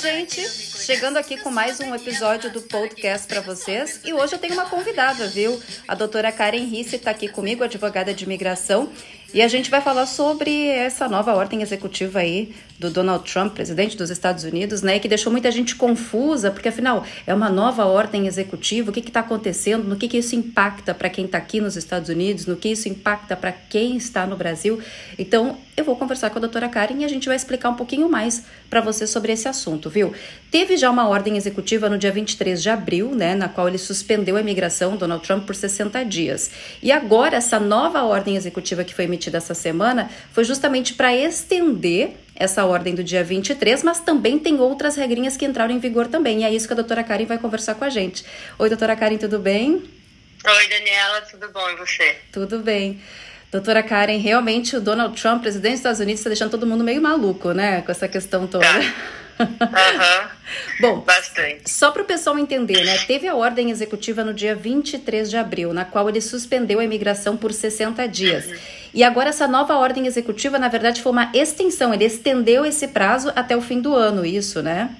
gente? Chegando aqui com mais um episódio do podcast para vocês. E hoje eu tenho uma convidada, viu? A doutora Karen Risse está aqui comigo, advogada de imigração. E a gente vai falar sobre essa nova ordem executiva aí do Donald Trump, presidente dos Estados Unidos, né, que deixou muita gente confusa, porque afinal é uma nova ordem executiva, o que está acontecendo, no que, que isso impacta para quem está aqui nos Estados Unidos, no que isso impacta para quem está no Brasil. Então, eu vou conversar com a doutora Karen e a gente vai explicar um pouquinho mais para você sobre esse assunto, viu? Teve já uma ordem executiva no dia 23 de abril, né, na qual ele suspendeu a imigração, Donald Trump, por 60 dias. E agora, essa nova ordem executiva que foi emitida essa semana foi justamente para estender essa ordem do dia 23, mas também tem outras regrinhas que entraram em vigor também. E é isso que a doutora Karen vai conversar com a gente. Oi, doutora Karen, tudo bem? Oi, Daniela, tudo bom e você? Tudo bem. Doutora Karen, realmente o Donald Trump, presidente dos Estados Unidos, está deixando todo mundo meio maluco, né? Com essa questão toda. Uhum. Bom, bastante. Só para o pessoal entender, né? Teve a ordem executiva no dia 23 de abril, na qual ele suspendeu a imigração por 60 dias. Uhum. E agora essa nova ordem executiva, na verdade, foi uma extensão. Ele estendeu esse prazo até o fim do ano, isso, né?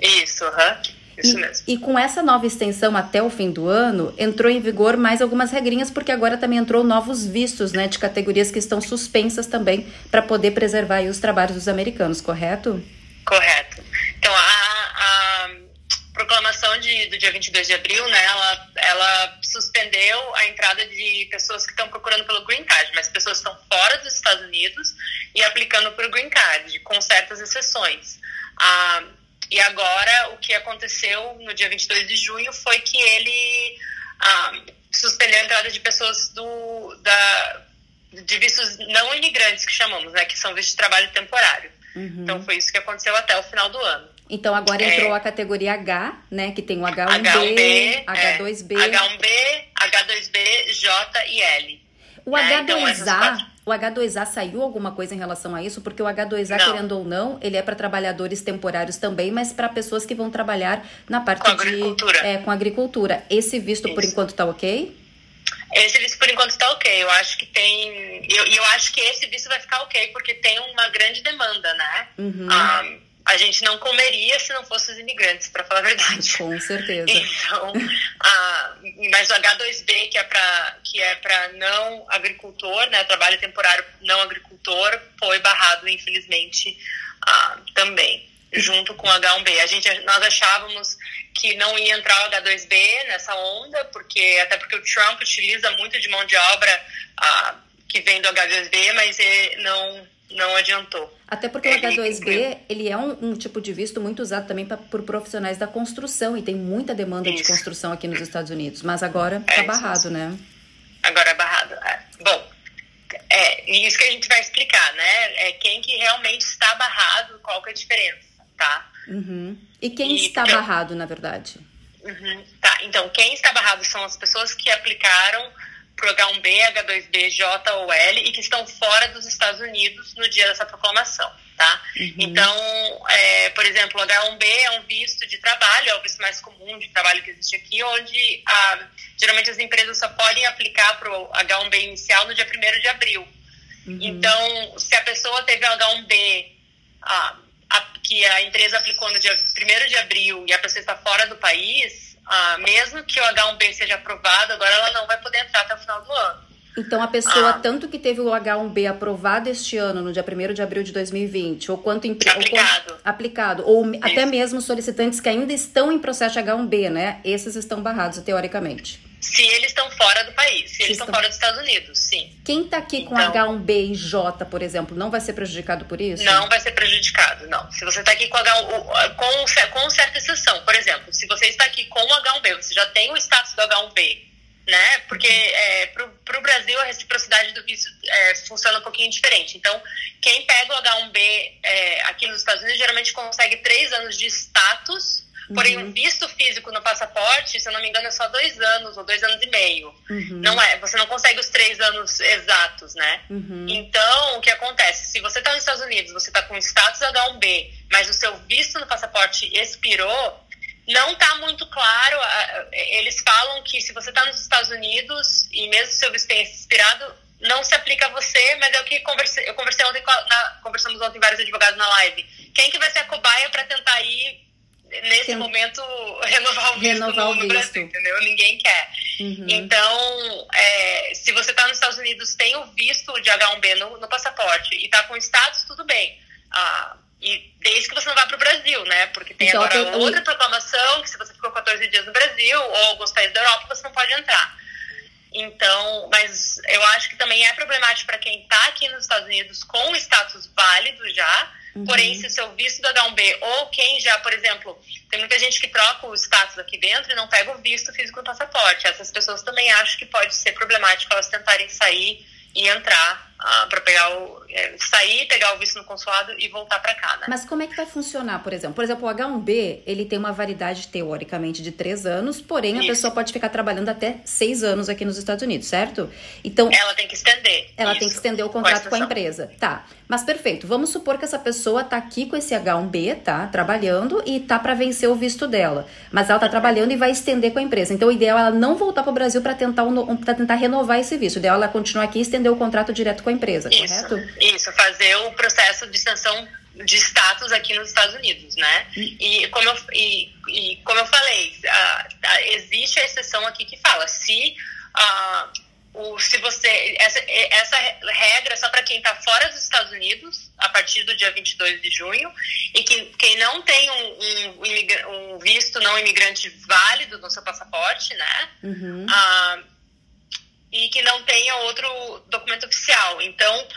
Isso, aham. Uhum. Isso e, mesmo. E com essa nova extensão até o fim do ano, entrou em vigor mais algumas regrinhas, porque agora também entrou novos vistos, né, de categorias que estão suspensas também, para poder preservar os trabalhos dos americanos, correto? Correto. Então, a, a proclamação de, do dia 22 de abril, né, ela, ela suspendeu a entrada de pessoas que estão procurando pelo Green Card, mas pessoas que estão fora dos Estados Unidos e aplicando para o Green Card, com certas exceções. Ah, e agora, o que aconteceu no dia 22 de junho foi que ele ah, suspendeu a entrada de pessoas do, da, de vistos não imigrantes, que chamamos, né, que são vistos de trabalho temporário. Uhum. Então, foi isso que aconteceu até o final do ano. Então, agora entrou é, a categoria H, né, que tem o H1B, H1B H2B... É, H1B, H2B, J e L. O H2A, então, o H2A saiu alguma coisa em relação a isso? Porque o H2A, não. querendo ou não, ele é para trabalhadores temporários também, mas para pessoas que vão trabalhar na parte com agricultura. de é, com agricultura. Esse visto isso. por enquanto está ok? Esse visto por enquanto está ok. Eu acho que tem. E eu, eu, acho que esse visto vai ficar ok, porque tem uma grande demanda, né? Uhum. Um, a gente não comeria se não fossem os imigrantes, para falar a verdade. Com certeza. Então, a, mas o H2B, que é para que é para não agricultor, né, trabalho temporário não agricultor, foi barrado, infelizmente, uh, também, junto com o H1B. A gente, nós achávamos que não ia entrar o H2B nessa onda, porque até porque o Trump utiliza muito de mão de obra uh, que vem do H2B, mas não não adiantou. Até porque o H2B, ele é um, um, tipo de visto muito usado também pra, por profissionais da construção e tem muita demanda isso. de construção aqui nos Estados Unidos, mas agora está é barrado, né? Agora é barrado. É. Bom, é isso que a gente vai explicar, né? É quem que realmente está barrado, qual que é a diferença, tá? Uhum. E quem e, está porque... barrado, na verdade? Uhum. Tá, então quem está barrado são as pessoas que aplicaram para o H1B, H2B, J ou L e que estão fora dos Estados Unidos no dia dessa proclamação, tá? Uhum. Então, é, por exemplo, o H1B é um visto de trabalho, é o visto mais comum de trabalho que existe aqui, onde ah, geralmente as empresas só podem aplicar para o H1B inicial no dia 1 de abril. Uhum. Então, se a pessoa teve o H1B ah, a, que a empresa aplicou no dia 1 de abril e a pessoa está fora do país, ah, mesmo que o H1B seja aprovado, agora ela não vai poder entrar até o final do ano. Então, a pessoa, ah. tanto que teve o H1B aprovado este ano, no dia 1 de abril de 2020, ou quanto... Aplicado. Ou aplicado. Ou Isso. até mesmo solicitantes que ainda estão em processo de H1B, né? Esses estão barrados, teoricamente. Se eles estão fora do país, se, eles estão... fora dos Estados Unidos, sim. Quem está aqui então, com H1B e J, por exemplo, não vai ser prejudicado por isso? Não vai ser prejudicado, não. Se você está aqui com H1, com, com certa exceção, por exemplo, se você está aqui com o H1B, você já tem o status do H1B, né? Porque é, para o Brasil a reciprocidade do visto é, funciona um pouquinho diferente. Então, quem pega o H1B é, aqui nos Estados Unidos geralmente consegue três anos de status Porém, uhum. um visto físico no passaporte, se eu não me engano, é só dois anos ou dois anos e meio. Uhum. Não é, você não consegue os três anos exatos, né? Uhum. Então, o que acontece? Se você está nos Estados Unidos, você está com status H1B, mas o seu visto no passaporte expirou, não está muito claro. Eles falam que se você está nos Estados Unidos e mesmo seu visto tenha expirado, não se aplica a você, mas é o que conversei, eu conversei ontem, na, conversamos ontem vários advogados na live. Quem que vai ser a cobaia para tentar ir nesse Tem... momento, renovar o visto, renovar no, o visto. no Brasil, entendeu? Ninguém quer. Uhum. Então, é, se você está nos Estados Unidos, tem o visto de H1B no, no passaporte e está com status, tudo bem. Ah, e desde que você não vá para o Brasil, né? Porque tem então, agora outra proclamação que se você ficou 14 dias no Brasil ou alguns países da Europa, você não pode entrar. Então, mas eu acho que também é para quem está aqui nos Estados Unidos com status válido já, uhum. porém, se o seu visto do H1B ou quem já, por exemplo, tem muita gente que troca o status aqui dentro e não pega o visto físico do passaporte. Essas pessoas também acho que pode ser problemático elas tentarem sair e entrar ah, para pegar o é, sair, pegar o visto no consulado e voltar para cá, né? Mas como é que vai funcionar, por exemplo? Por exemplo, o H1B, ele tem uma validade teoricamente de três anos, porém Isso. a pessoa pode ficar trabalhando até seis anos aqui nos Estados Unidos, certo? Então ela tem que estender. Ela Isso. tem que estender o contrato com a, com a empresa, tá? Mas perfeito. Vamos supor que essa pessoa tá aqui com esse H1B, tá? Trabalhando e tá para vencer o visto dela, mas ela tá trabalhando e vai estender com a empresa. Então o ideal é ela não voltar para o Brasil para tentar um, para tentar renovar esse visto. O ideal é ela continuar aqui e estender o contrato direto com a empresa, Isso. correto? Isso, fazer o processo de extensão de status aqui nos Estados Unidos, né? Hum. E como eu, e, e como eu falei, existe a exceção aqui que fala se o, se você essa, essa regra é só para quem está fora dos Estados Unidos a partir do dia 22 de junho e que quem não tem um, um, um visto não imigrante válido no seu passaporte, né? Uhum. E que não tenha outro documento oficial. Então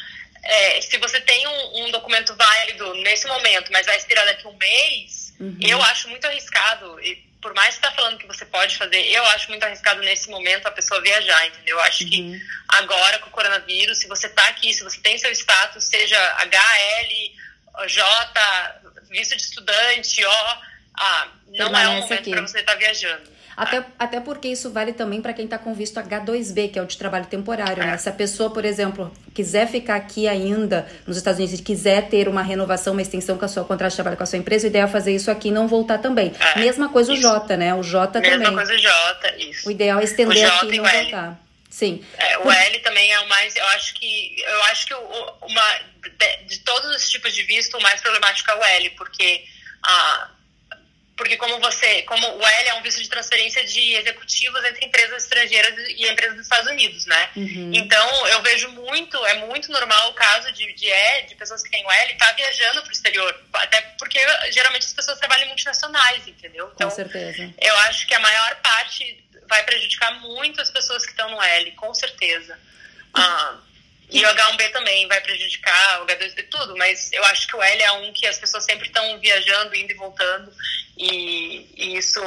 é, se você tem um, um, documento válido nesse momento, mas vai expirar daqui a um mês, uhum. eu acho muito arriscado. E por mais que está falando que você pode fazer, eu acho muito arriscado nesse momento a pessoa viajar, entendeu? Eu acho uhum. que agora com o coronavírus, se você está aqui, se você tem seu status, seja HL, J, visto de estudante, ó, ah, não é o momento para você estar tá viajando. Até, até porque isso vale também para quem está com visto H2B, que é o de trabalho temporário. Né? Se a pessoa, por exemplo, quiser ficar aqui ainda nos Estados Unidos e quiser ter uma renovação, uma extensão com a sua contrato de trabalho com a sua empresa, o ideal é fazer isso aqui e não voltar também. É. Mesma coisa isso. o J, né? O J Mesma também. Mesma coisa o J, isso. O ideal é estender aqui e não voltar. Sim. É, o L também é o mais, eu acho que eu acho que uma de, de, todos os tipos de visto o mais problemático é o L, porque a porque como você, como o L é um visto de transferência de executivos entre empresas estrangeiras e empresas dos Estados Unidos, né? Uhum. Então eu vejo muito, é muito normal o caso de, de, e, de pessoas que têm o L estar tá viajando para o exterior, até porque geralmente as pessoas trabalham em multinacionais, entendeu? Então, com certeza. Eu acho que a maior parte vai prejudicar muito as pessoas que estão no L, com certeza. Ah, e o H1B também vai prejudicar, o H2B tudo, mas eu acho que o L é um que as pessoas sempre estão viajando, indo e voltando, e, e isso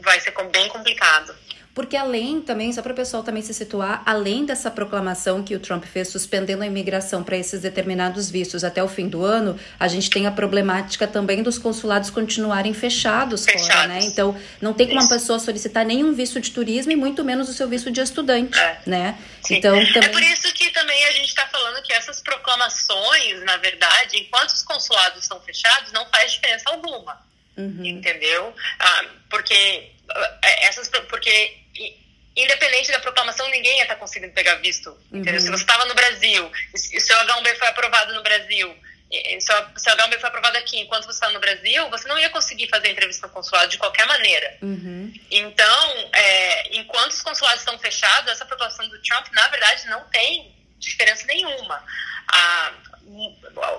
vai ser bem complicado. Porque além também, só para o pessoal também se situar, além dessa proclamação que o Trump fez suspendendo a imigração para esses determinados vistos até o fim do ano, a gente tem a problemática também dos consulados continuarem fechados, fechados. fora, né? Então, não tem como uma pessoa solicitar nenhum visto de turismo e muito menos o seu visto de estudante, é. né? Sim. Então, também... É por isso que também a gente está falando que essas proclamações, na verdade, enquanto os consulados estão fechados, não faz diferença alguma. Uhum. Entendeu? Ah, porque é, essas porque independente da proclamação, ninguém ia estar tá conseguindo pegar visto. Entendeu? Uhum. Se você estava no Brasil, e seu H1B foi aprovado no Brasil, seu, seu H1B foi aprovado aqui, enquanto você está no Brasil, você não ia conseguir fazer entrevista no consulado de qualquer maneira. Uhum. Então, é, enquanto os consulados estão fechados, essa proclamação do Trump, na verdade, não tem diferença nenhuma. A,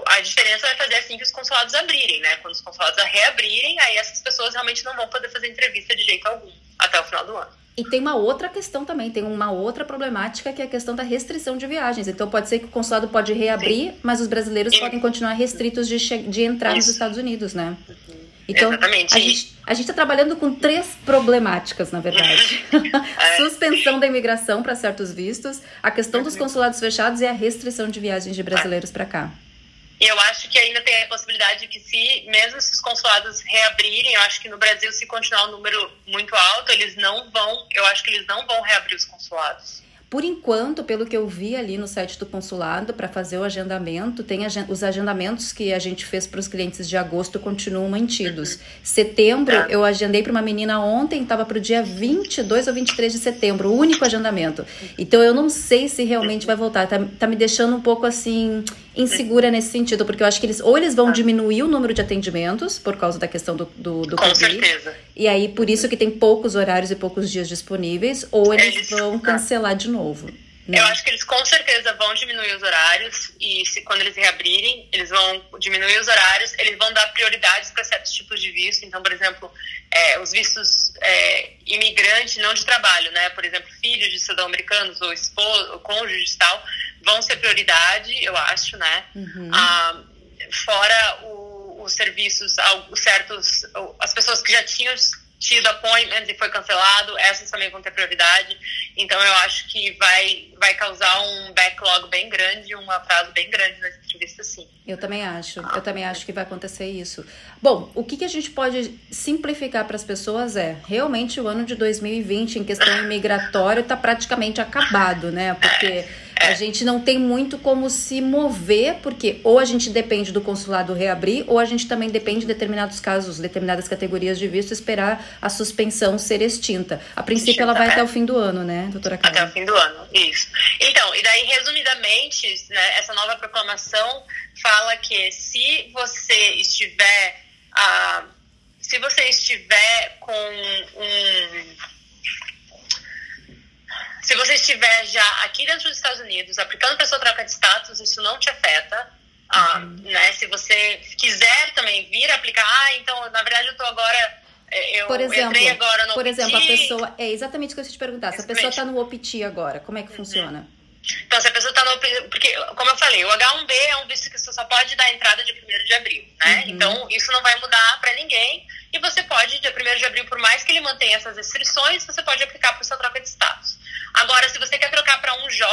a diferença vai fazer assim que os consulados abrirem, né? Quando os consulados reabrirem, aí essas pessoas realmente não vão poder fazer entrevista de jeito algum até o final do ano. E tem uma outra questão também, tem uma outra problemática que é a questão da restrição de viagens. Então pode ser que o consulado pode reabrir, Sim. mas os brasileiros e... podem continuar restritos de, de entrar Isso. nos Estados Unidos, né? Uhum. Então, Exatamente. a gente a está trabalhando com três problemáticas, na verdade. é. Suspensão da imigração para certos vistos, a questão dos uhum. consulados fechados e a restrição de viagens de brasileiros para cá. E eu acho que ainda tem a possibilidade de que se, mesmo se os consulados reabrirem, eu acho que no Brasil, se continuar um número muito alto, eles não vão, eu acho que eles não vão reabrir os consulados. Por enquanto, pelo que eu vi ali no site do consulado, para fazer o agendamento, tem os agendamentos que a gente fez para os clientes de agosto continuam mantidos. Setembro, tá. eu agendei para uma menina ontem, estava para o dia 22 ou 23 de setembro, o único agendamento. Então, eu não sei se realmente vai voltar. Tá, tá me deixando um pouco assim insegura nesse sentido, porque eu acho que eles ou eles vão ah. diminuir o número de atendimentos por causa da questão do, do, do Com COVID. certeza. E aí, por isso que tem poucos horários e poucos dias disponíveis, ou eles, eles vão cancelar de novo. Né? Eu acho que eles com certeza vão diminuir os horários e se quando eles reabrirem, eles vão diminuir os horários, eles vão dar prioridades para certos tipos de visto. Então, por exemplo, é, os vistos é, imigrante, não de trabalho, né? Por exemplo, filhos de cidadãos americanos ou esposo, ou cônjuges e tal, vão ser prioridade, eu acho, né? Uhum. Ah, fora o, os serviços, os certos, as pessoas que já tinham tido appointments e foi cancelado, essas também vão ter prioridade. Então eu acho que vai, vai causar um backlog bem grande, um atraso bem grande nas entrevistas, sim. Eu também acho, eu também acho que vai acontecer isso. Bom, o que, que a gente pode simplificar para as pessoas é, realmente o ano de 2020 em questão imigratória está praticamente acabado, né? Porque... É a gente não tem muito como se mover, porque ou a gente depende do consulado reabrir, ou a gente também depende de determinados casos, determinadas categorias de visto, esperar a suspensão ser extinta. A princípio, ela vai até o fim do ano, né, doutora Carla? Até o fim do ano, isso. Então, e daí, resumidamente, né, essa nova proclamação fala que se você estiver. Ah, se você estiver com um se você estiver já aqui dentro dos Estados Unidos aplicando para sua troca de status, isso não te afeta. Ah, uhum. né? Se você quiser também vir aplicar, ah, então na verdade eu estou agora é, eu por exemplo, agora no Por OPT. exemplo, a pessoa. É exatamente o que eu ia te perguntar. Se a pessoa está no OPT agora, como é que uhum. funciona? Então, se a pessoa está no. Porque, como eu falei, o H1B é um visto que você só pode dar entrada de 1 de abril, né? Uhum. Então, isso não vai mudar para ninguém. E você pode, de 1 de abril, por mais que ele mantenha essas restrições, você pode aplicar para sua troca de status. Agora, se você quer trocar para um J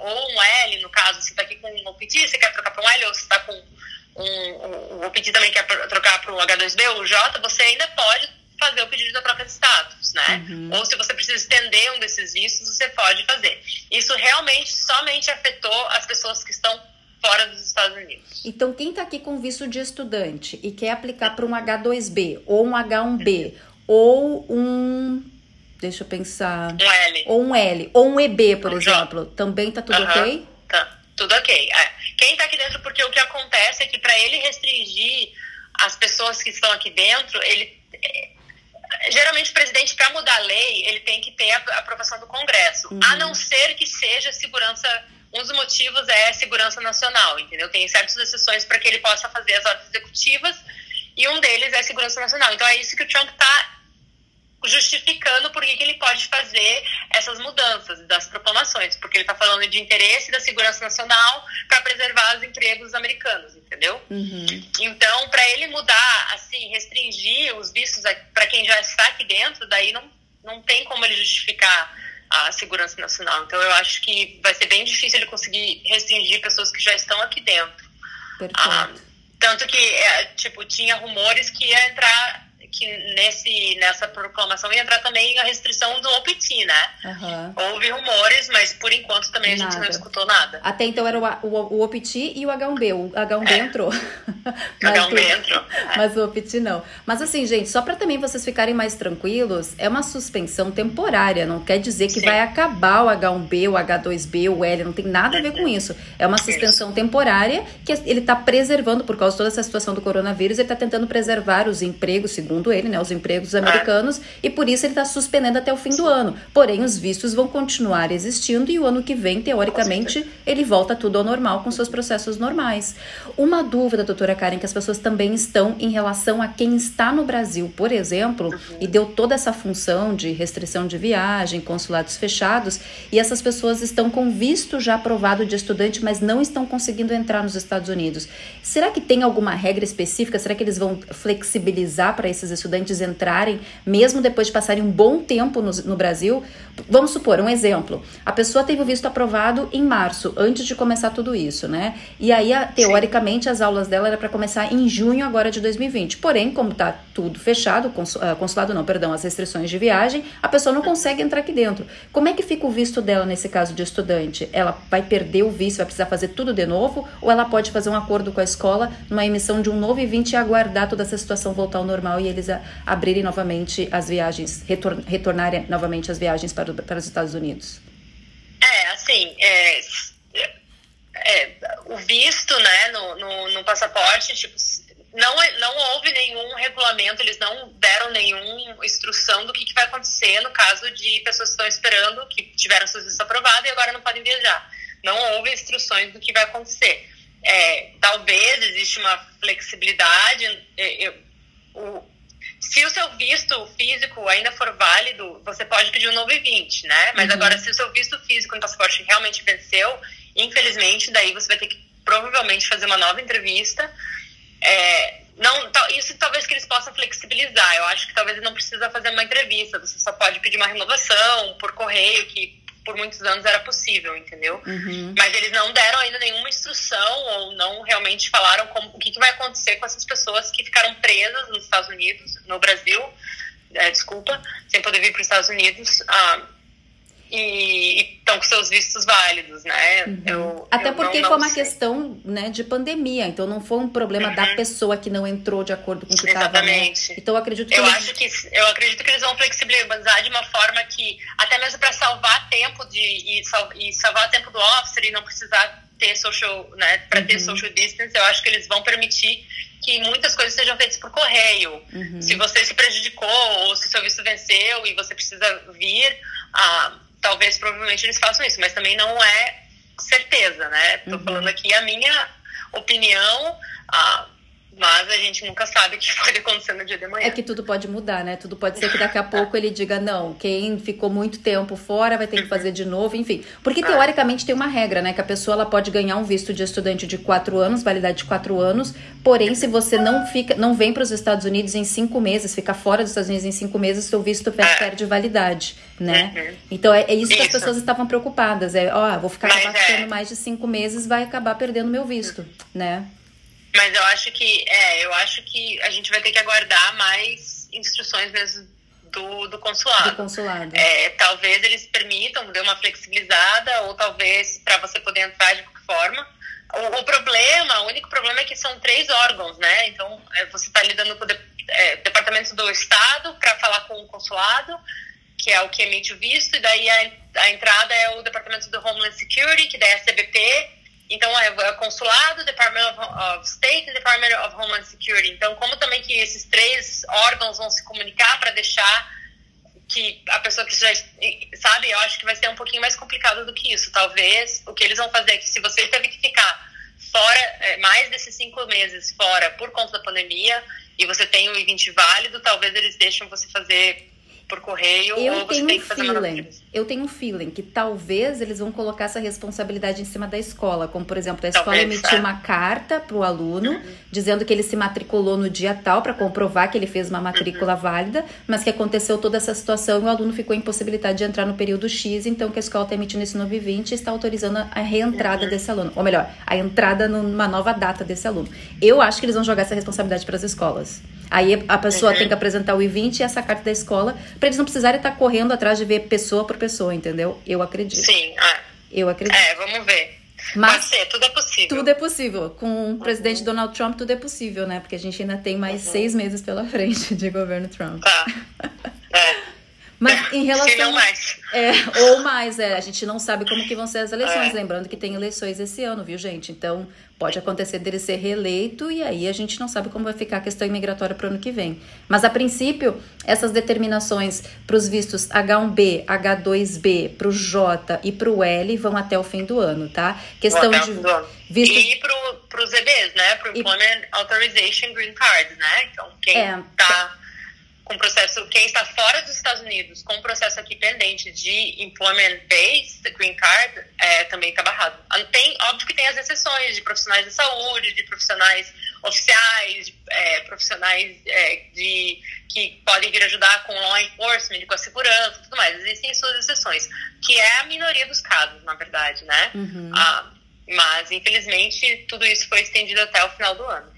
ou um L, no caso, se está aqui com um OPT, você quer trocar para um L, ou se está com um, um, um OPT também quer trocar para um H2B ou J, você ainda pode fazer o pedido da troca de status, né? Uhum. Ou se você precisa estender um desses vistos, você pode fazer. Isso realmente somente afetou as pessoas que estão fora dos Estados Unidos. Então, quem está aqui com visto de estudante e quer aplicar para um H2B ou um H1B uhum. ou um Deixa eu pensar. Um L. Ou um L. Ou um EB, por um exemplo. J. Também tá tudo ok? Tá, tudo ok. É. Quem tá aqui dentro, porque o que acontece é que para ele restringir as pessoas que estão aqui dentro, ele. É, geralmente o presidente, para mudar a lei, ele tem que ter a aprovação do Congresso. Uhum. A não ser que seja segurança. Um dos motivos é segurança nacional, entendeu? Tem certas exceções para que ele possa fazer as ordens executivas e um deles é segurança nacional. Então é isso que o Trump está justificando por que, ele pode fazer essas mudanças das proclamações, porque ele está falando de interesse da segurança nacional para preservar os empregos americanos, entendeu? Uhum. Então, para ele mudar, assim, restringir os vistos para quem já está aqui dentro, daí não, não tem como ele justificar a segurança nacional. Então, eu acho que vai ser bem difícil ele conseguir restringir pessoas que já estão aqui dentro. Ah, tanto que, é, tipo, tinha rumores que ia entrar que nesse, nessa proclamação ia entrar também a restrição do OPT, né? Uhum. Houve rumores, mas por enquanto também a gente não escutou nada. Até então era o, o, o OPT e o H1B. O H1B é. entrou. O H1B entrou. É. Mas o OPT não. Mas assim, gente, só para também vocês ficarem mais tranquilos, é uma suspensão temporária. Não quer dizer que Sim. vai acabar o H1B, o H2B, o L. Não tem nada a ver com isso. É uma suspensão temporária que ele está preservando, por causa de toda essa situação do coronavírus, ele está tentando preservar os empregos, segundo segundo ele, né, os empregos americanos, e por isso ele está suspendendo até o fim do ano. Porém, os vistos vão continuar existindo e o ano que vem, teoricamente, ele volta tudo ao normal com seus processos normais. Uma dúvida, doutora Karen, que as pessoas também estão em relação a quem está no Brasil, por exemplo, uhum. e deu toda essa função de restrição de viagem, consulados fechados, e essas pessoas estão com visto já aprovado de estudante, mas não estão conseguindo entrar nos Estados Unidos. Será que tem alguma regra específica? Será que eles vão flexibilizar para esses estudantes entrarem, mesmo depois de passarem um bom tempo no, no Brasil. Vamos supor, um exemplo. A pessoa teve o visto aprovado em março, antes de começar tudo isso, né? E aí, teoricamente, as aulas dela era para começar em junho agora de 2020. Porém, como está tudo fechado, ah, consulado não, perdão, as restrições de viagem, a pessoa não consegue entrar aqui dentro. Como é que fica o visto dela nesse caso de estudante? Ela vai perder o visto, vai precisar fazer tudo de novo? Ou ela pode fazer um acordo com a escola numa emissão de um novo I-20 e aguardar toda essa situação voltar ao normal e eles precisa abrirem novamente as viagens, retor retornarem novamente as viagens para, para os Estados Unidos? É, assim, é, é, o o visto, né, no, no, no, passaporte, tipo, não, não houve nenhum regulamento, eles não deram nenhuma instrução do que, que vai acontecer no caso de pessoas que estão esperando, que tiveram seus vistos aprovados e agora não podem viajar. Não houve instruções do que vai acontecer. É, talvez existe uma flexibilidade. É, eu, o, se o seu visto físico ainda for válido, você pode pedir um novo I-20, né? Mas uhum. agora, se o seu visto físico no passaporte realmente venceu, infelizmente, daí você vai ter que provavelmente fazer uma nova entrevista. É, não, isso talvez que eles possam flexibilizar. Eu acho que talvez não precisa fazer uma entrevista. Você só pode pedir uma renovação por correio, que por muitos anos era possível, entendeu? Uhum. Mas eles não deram ainda nenhuma instrução ou não realmente falaram como, o que, que vai acontecer com essas pessoas que ficaram presas nos Estados Unidos, no Brasil, é, desculpa, sem poder vir para os Estados Unidos. Ah, e estão com seus vistos válidos, né? Uhum. Eu, Até eu porque não, não foi uma sei. questão né, de pandemia, então não foi um problema uhum. da pessoa que não entrou de acordo com o que estava. Exatamente. Né? Então eu acredito que eu eles... acho que eu acredito que eles vão flexibilizar de uma forma que até mesmo para salvar tempo de e, e salvar tempo do officer e não precisar ter social, né, para uhum. ter social distance, eu acho que eles vão permitir que muitas coisas sejam feitas por correio. Uhum. Se você se prejudicou ou se seu visto venceu e você precisa vir, ah, talvez provavelmente eles façam isso, mas também não é certeza, né? Tô uhum. falando aqui a minha opinião, a mas a gente nunca sabe o que pode acontecer no dia de manhã. É que tudo pode mudar, né? Tudo pode ser que daqui a pouco ele diga, não, quem ficou muito tempo fora vai ter que fazer de novo, enfim. Porque ah. teoricamente tem uma regra, né? Que a pessoa ela pode ganhar um visto de estudante de quatro anos, validade de quatro anos, porém, se você não fica, não vem para os Estados Unidos em cinco meses, fica fora dos Estados Unidos em cinco meses, seu visto é. perde validade, né? Uhum. Então é, é isso, isso, que as pessoas estavam preocupadas. É, ó, vou ficar passando é. mais de cinco meses, vai acabar perdendo meu visto, né? Mas eu acho que, é, eu acho que a gente vai ter que aguardar mais instruções mesmo do, do consulado. Do consulado. É, talvez eles permitam, dê uma flexibilizada, ou talvez para você poder entrar de qualquer forma. O, o, problema, o único problema é que são três órgãos, né? Então, é, você está lidando com o de, é, departamento do Estado para falar com o consulado, que é o que emite o visto, e daí a, a entrada é o departamento do Homeland Security, que daí é a CBP, então, é, é consulado, Department of State e Department of Homeland Security. Então, como também que esses três órgãos vão se comunicar para deixar que a pessoa que já sabe, eu acho que vai ser um pouquinho mais complicado do que isso. Talvez o que eles vão fazer é que se você teve que ficar fora, é, mais desses cinco meses fora por conta da pandemia, e você tem o I-20 válido, talvez eles deixem você fazer por correio eu ou você tem que fazer feeling, uma Eu tenho um feeling que talvez eles vão colocar essa responsabilidade em cima da escola, como por exemplo, a escola talvez, emitiu é. uma carta para o aluno uhum. dizendo que ele se matriculou no dia tal para comprovar que ele fez uma matrícula uhum. válida, mas que aconteceu toda essa situação e o aluno ficou impossibilitado de entrar no período X, então que a escola está emitindo esse novo 20 e está autorizando a reentrada uhum. desse aluno, ou melhor, a entrada numa nova data desse aluno. Eu acho que eles vão jogar essa responsabilidade para as escolas. Aí a pessoa uhum. tem que apresentar o I-20 e essa carta da escola, para eles não precisarem estar correndo atrás de ver pessoa por pessoa, entendeu? Eu acredito. Sim, ah. Eu acredito. É, vamos ver. Mas Pode ser, tudo é possível. Tudo é possível. Com o uhum. presidente Donald Trump, tudo é possível, né? Porque a gente ainda tem mais uhum. seis meses pela frente de governo Trump. Tá. É. Mas em relação. Se não mais. É, ou mais, é. A gente não sabe como que vão ser as eleições. É. Lembrando que tem eleições esse ano, viu, gente? Então, Pode acontecer dele ser reeleito e aí a gente não sabe como vai ficar a questão imigratória para o ano que vem. Mas a princípio, essas determinações para os vistos H1B, H2B, para o J e para o L vão até o fim do ano, tá? Questão de vistos... E para os EBs, né? Para o Employment e... Authorization Green Card, né? Então, quem está... É com processo, quem está fora dos Estados Unidos com processo aqui pendente de employment based green card é, também está barrado. Ah, tem, óbvio que tem as exceções de profissionais de saúde, de profissionais oficiais, de, é, profissionais é, de que podem vir ajudar com law enforcement, com a segurança, tudo mais. Existem suas exceções, que é a minoria dos casos, na verdade, né? Uhum. Ah, mas infelizmente tudo isso foi estendido até o final do ano.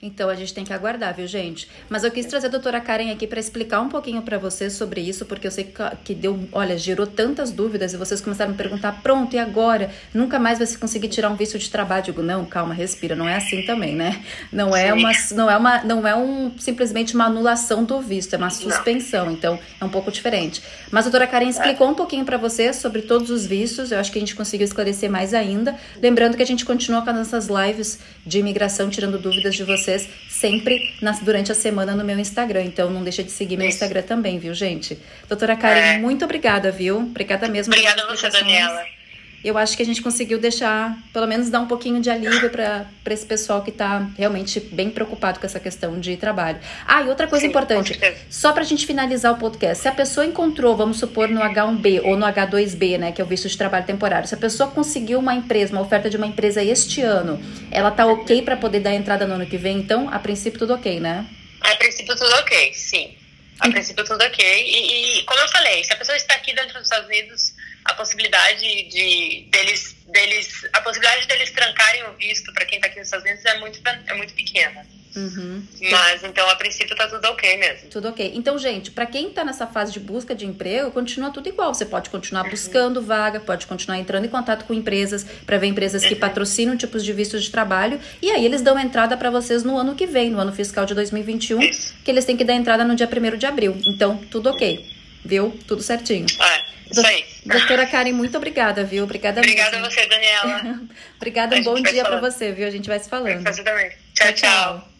Então a gente tem que aguardar, viu, gente? Mas eu quis trazer a doutora Karen aqui para explicar um pouquinho para vocês sobre isso, porque eu sei que, deu, olha, gerou tantas dúvidas e vocês começaram a me perguntar: pronto, e agora? Nunca mais vai se conseguir tirar um visto de trabalho? Eu digo, não, calma, respira, não é assim também, né? Não é uma, não é uma, não é um simplesmente uma anulação do visto, é uma suspensão, então é um pouco diferente. Mas a doutora Karen explicou um pouquinho para vocês sobre todos os vistos, eu acho que a gente conseguiu esclarecer mais ainda. Lembrando que a gente continua com as nossas lives de imigração, tirando dúvidas de vocês vocês sempre nas, durante a semana no meu Instagram. Então não deixa de seguir meu Instagram também, viu, gente? Doutora Karen, é. muito obrigada, viu? Obrigada mesmo. Obrigada a você, Daniela eu acho que a gente conseguiu deixar, pelo menos dar um pouquinho de alívio para esse pessoal que está realmente bem preocupado com essa questão de trabalho. Ah, e outra coisa Sim, importante, só para a gente finalizar o podcast, se a pessoa encontrou, vamos supor, no H1B ou no H2B, né, que é o visto de trabalho temporário, se a pessoa conseguiu uma empresa, uma oferta de uma empresa este ano, ela tá ok para poder dar entrada no ano que vem, então, a princípio tudo ok, né? A princípio tudo ok, sim. A princípio tudo ok. E, e como eu falei, se a pessoa está aqui dentro dos Estados Unidos a possibilidade de deles, deles a possibilidade deles trancarem o visto para quem está aqui nos Estados Unidos é muito, é muito pequena. Uhum. Mas então a princípio tá tudo ok mesmo. Tudo ok. Então, gente, para quem tá nessa fase de busca de emprego, continua tudo igual. Você pode continuar uhum. buscando vaga, pode continuar entrando em contato com empresas para ver empresas uhum. que patrocinam tipos de vistos de trabalho e aí eles dão entrada para vocês no ano que vem, no ano fiscal de 2021, Isso. que eles têm que dar entrada no dia 1 de abril. Então, tudo ok. Viu? Tudo certinho. É. Isso aí. Doutora Karen, muito obrigada, viu? Obrigada Obrigada mesmo. a você, Daniela. obrigada, um bom dia para você, viu? A gente vai se falando. Você também. tchau. tchau. tchau.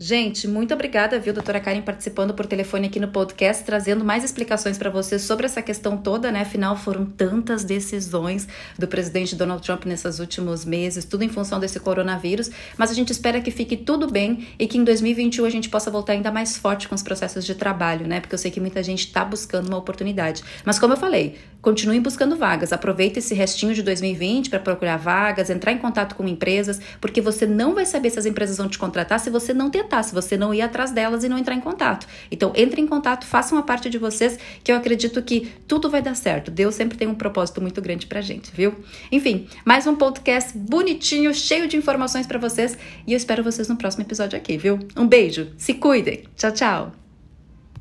Gente, muito obrigada, viu, doutora Karen, participando por telefone aqui no podcast, trazendo mais explicações para vocês sobre essa questão toda, né? Afinal, foram tantas decisões do presidente Donald Trump nesses últimos meses, tudo em função desse coronavírus, mas a gente espera que fique tudo bem e que em 2021 a gente possa voltar ainda mais forte com os processos de trabalho, né? Porque eu sei que muita gente está buscando uma oportunidade. Mas como eu falei, continuem buscando vagas, aproveite esse restinho de 2020 para procurar vagas, entrar em contato com empresas, porque você não vai saber se as empresas vão te contratar se você não ter se você não ir atrás delas e não entrar em contato. Então, entre em contato, façam a parte de vocês, que eu acredito que tudo vai dar certo. Deus sempre tem um propósito muito grande pra gente, viu? Enfim, mais um podcast bonitinho, cheio de informações para vocês e eu espero vocês no próximo episódio aqui, viu? Um beijo, se cuidem. Tchau, tchau.